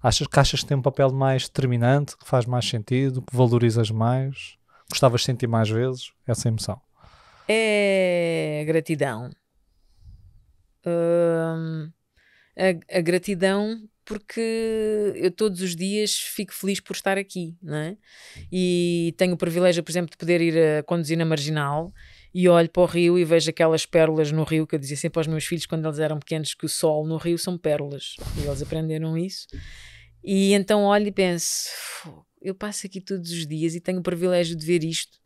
Achas que achas que tem um papel mais determinante, que faz mais sentido, que valorizas mais? Gostavas de sentir mais vezes essa emoção? É gratidão. Hum, a, a, gratidão porque eu todos os dias fico feliz por estar aqui, não é? E tenho o privilégio, por exemplo, de poder ir a conduzir na Marginal e olho para o rio e vejo aquelas pérolas no rio que eu dizia sempre aos meus filhos quando eles eram pequenos que o sol no rio são pérolas e eles aprenderam isso e então olho e penso eu passo aqui todos os dias e tenho o privilégio de ver isto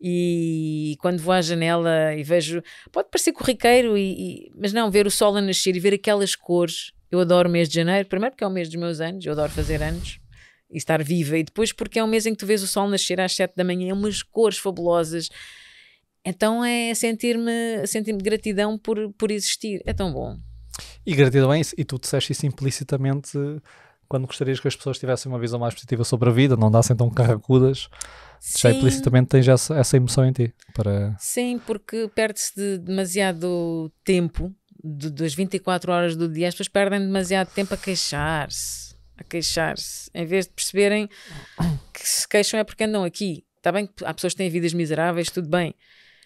e quando vou à janela e vejo pode parecer corriqueiro e, e, mas não, ver o sol a nascer e ver aquelas cores eu adoro o mês de janeiro, primeiro porque é o mês dos meus anos eu adoro fazer anos e estar viva e depois porque é um mês em que tu vês o sol nascer às 7 da manhã, umas cores fabulosas então é sentir-me sentir gratidão por, por existir. É tão bom. E gratidão é isso. E tu disseste isso implicitamente quando gostarias que as pessoas tivessem uma visão mais positiva sobre a vida, não dassem tão carracudas, já implicitamente tens essa, essa emoção em ti. Para... Sim, porque perde-se de demasiado tempo, de, das 24 horas do dia, as pessoas perdem demasiado tempo a queixar-se. A queixar-se, em vez de perceberem que se queixam é porque andam aqui. Está bem que há pessoas que têm vidas miseráveis, tudo bem,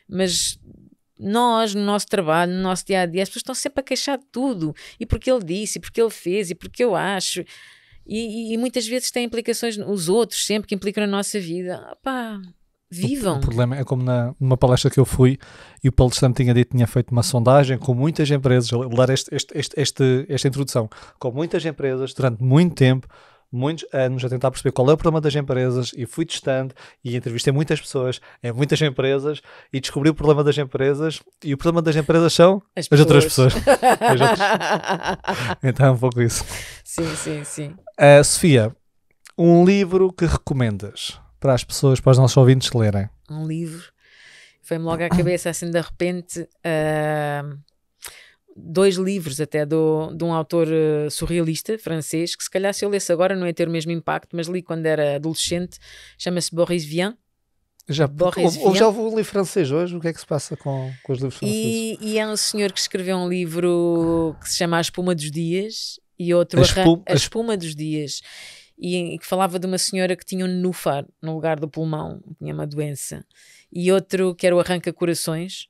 mas nós, no nosso trabalho, no nosso dia a dia, as pessoas estão sempre a queixar de tudo. E porque ele disse, e porque ele fez, e porque eu acho. E, e, muitas vezes tem implicações, os outros sempre que implicam na nossa vida. Pá, vivam. O, o, problema é como na, numa palestra que eu fui e o Paulo Stam tinha dito tinha feito uma sondagem com muitas empresas, vou dar este, este, este, esta introdução, com muitas empresas durante muito tempo muitos anos a tentar perceber qual é o problema das empresas e fui testando e entrevistei muitas pessoas em muitas empresas e descobri o problema das empresas e o problema das empresas são as, as outras pessoas. as outras... Então é um pouco isso. Sim, sim, sim. Uh, Sofia, um livro que recomendas para as pessoas, para os nossos ouvintes lerem? Um livro. Foi-me logo à cabeça assim de repente. Uh dois livros até do, de um autor uh, surrealista francês, que se calhar se eu lesse agora não ia ter o mesmo impacto, mas li quando era adolescente, chama-se Boris Vian. Já, Boris ou, ou já vou ler francês hoje, o que é que se passa com, com os livros franceses? E, e, é um senhor que escreveu um livro que se chama A Espuma dos Dias e outro A, espuma, a espuma dos Dias e, e que falava de uma senhora que tinha um nenúfar no lugar do pulmão, tinha uma doença, e outro que era o Arranca Corações,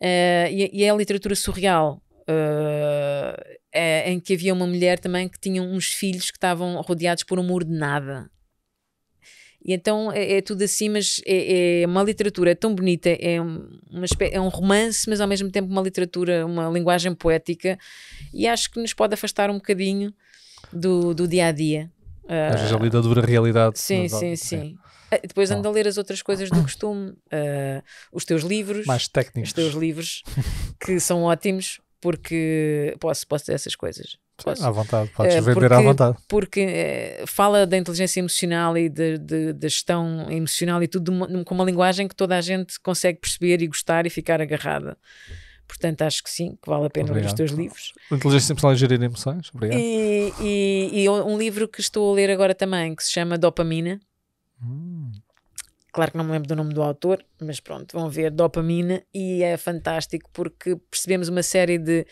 Uh, e, e, é a literatura surreal, uh, é, em que havia uma mulher também que tinha uns filhos que estavam rodeados por um muro de nada. E então é, é tudo assim, mas é, é, uma literatura tão bonita, é, uma, é um romance, mas ao mesmo tempo uma literatura, uma linguagem poética, e acho que nos pode afastar um bocadinho do, do dia a dia. Às vezes ali da dura realidade. Sim, sim, sim. Ah, depois ando a ler as outras coisas do costume, uh, os teus livros, mais técnicos, os teus livros, que são ótimos, porque posso, posso dizer essas coisas. Posso. À vontade, podes uh, vender porque, à vontade. Porque uh, fala da inteligência emocional e da gestão emocional e tudo uma, com uma linguagem que toda a gente consegue perceber e gostar e ficar agarrada. Portanto, acho que sim, que vale a pena Obrigado. ler os teus livros. Inteligência Emocional e Gerir Emoções. Obrigado. E, e, e, um livro que estou a ler agora também, que se chama Dopamina, Hum. Claro que não me lembro do nome do autor, mas pronto, vão ver dopamina e é fantástico porque percebemos uma série de,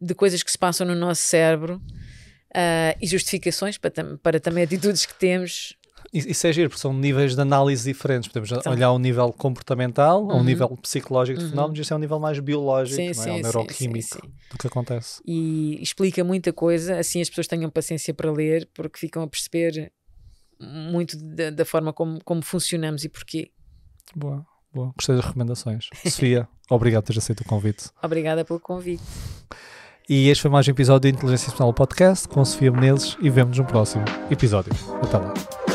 de coisas que se passam no nosso cérebro uh, e justificações para, para também atitudes que temos. Isso é giro, porque são níveis de análise diferentes. Podemos então, olhar ao nível comportamental, uhum. ao nível psicológico de uhum. fenómenos, isso é um nível mais biológico, sim, não é? Sim, neuroquímico sim, do que acontece. E explica muita coisa, assim as pessoas tenham paciência para ler, porque ficam a perceber muito da, da, forma como, como funcionamos e porquê. Boa, boa. Gostei das recomendações. Sofia, obrigado por teres aceito o convite. Obrigada pelo convite. E este foi mais um episódio do Inteligência Emocional Podcast com Sofia Menezes e vemos no próximo episódio. Até lá.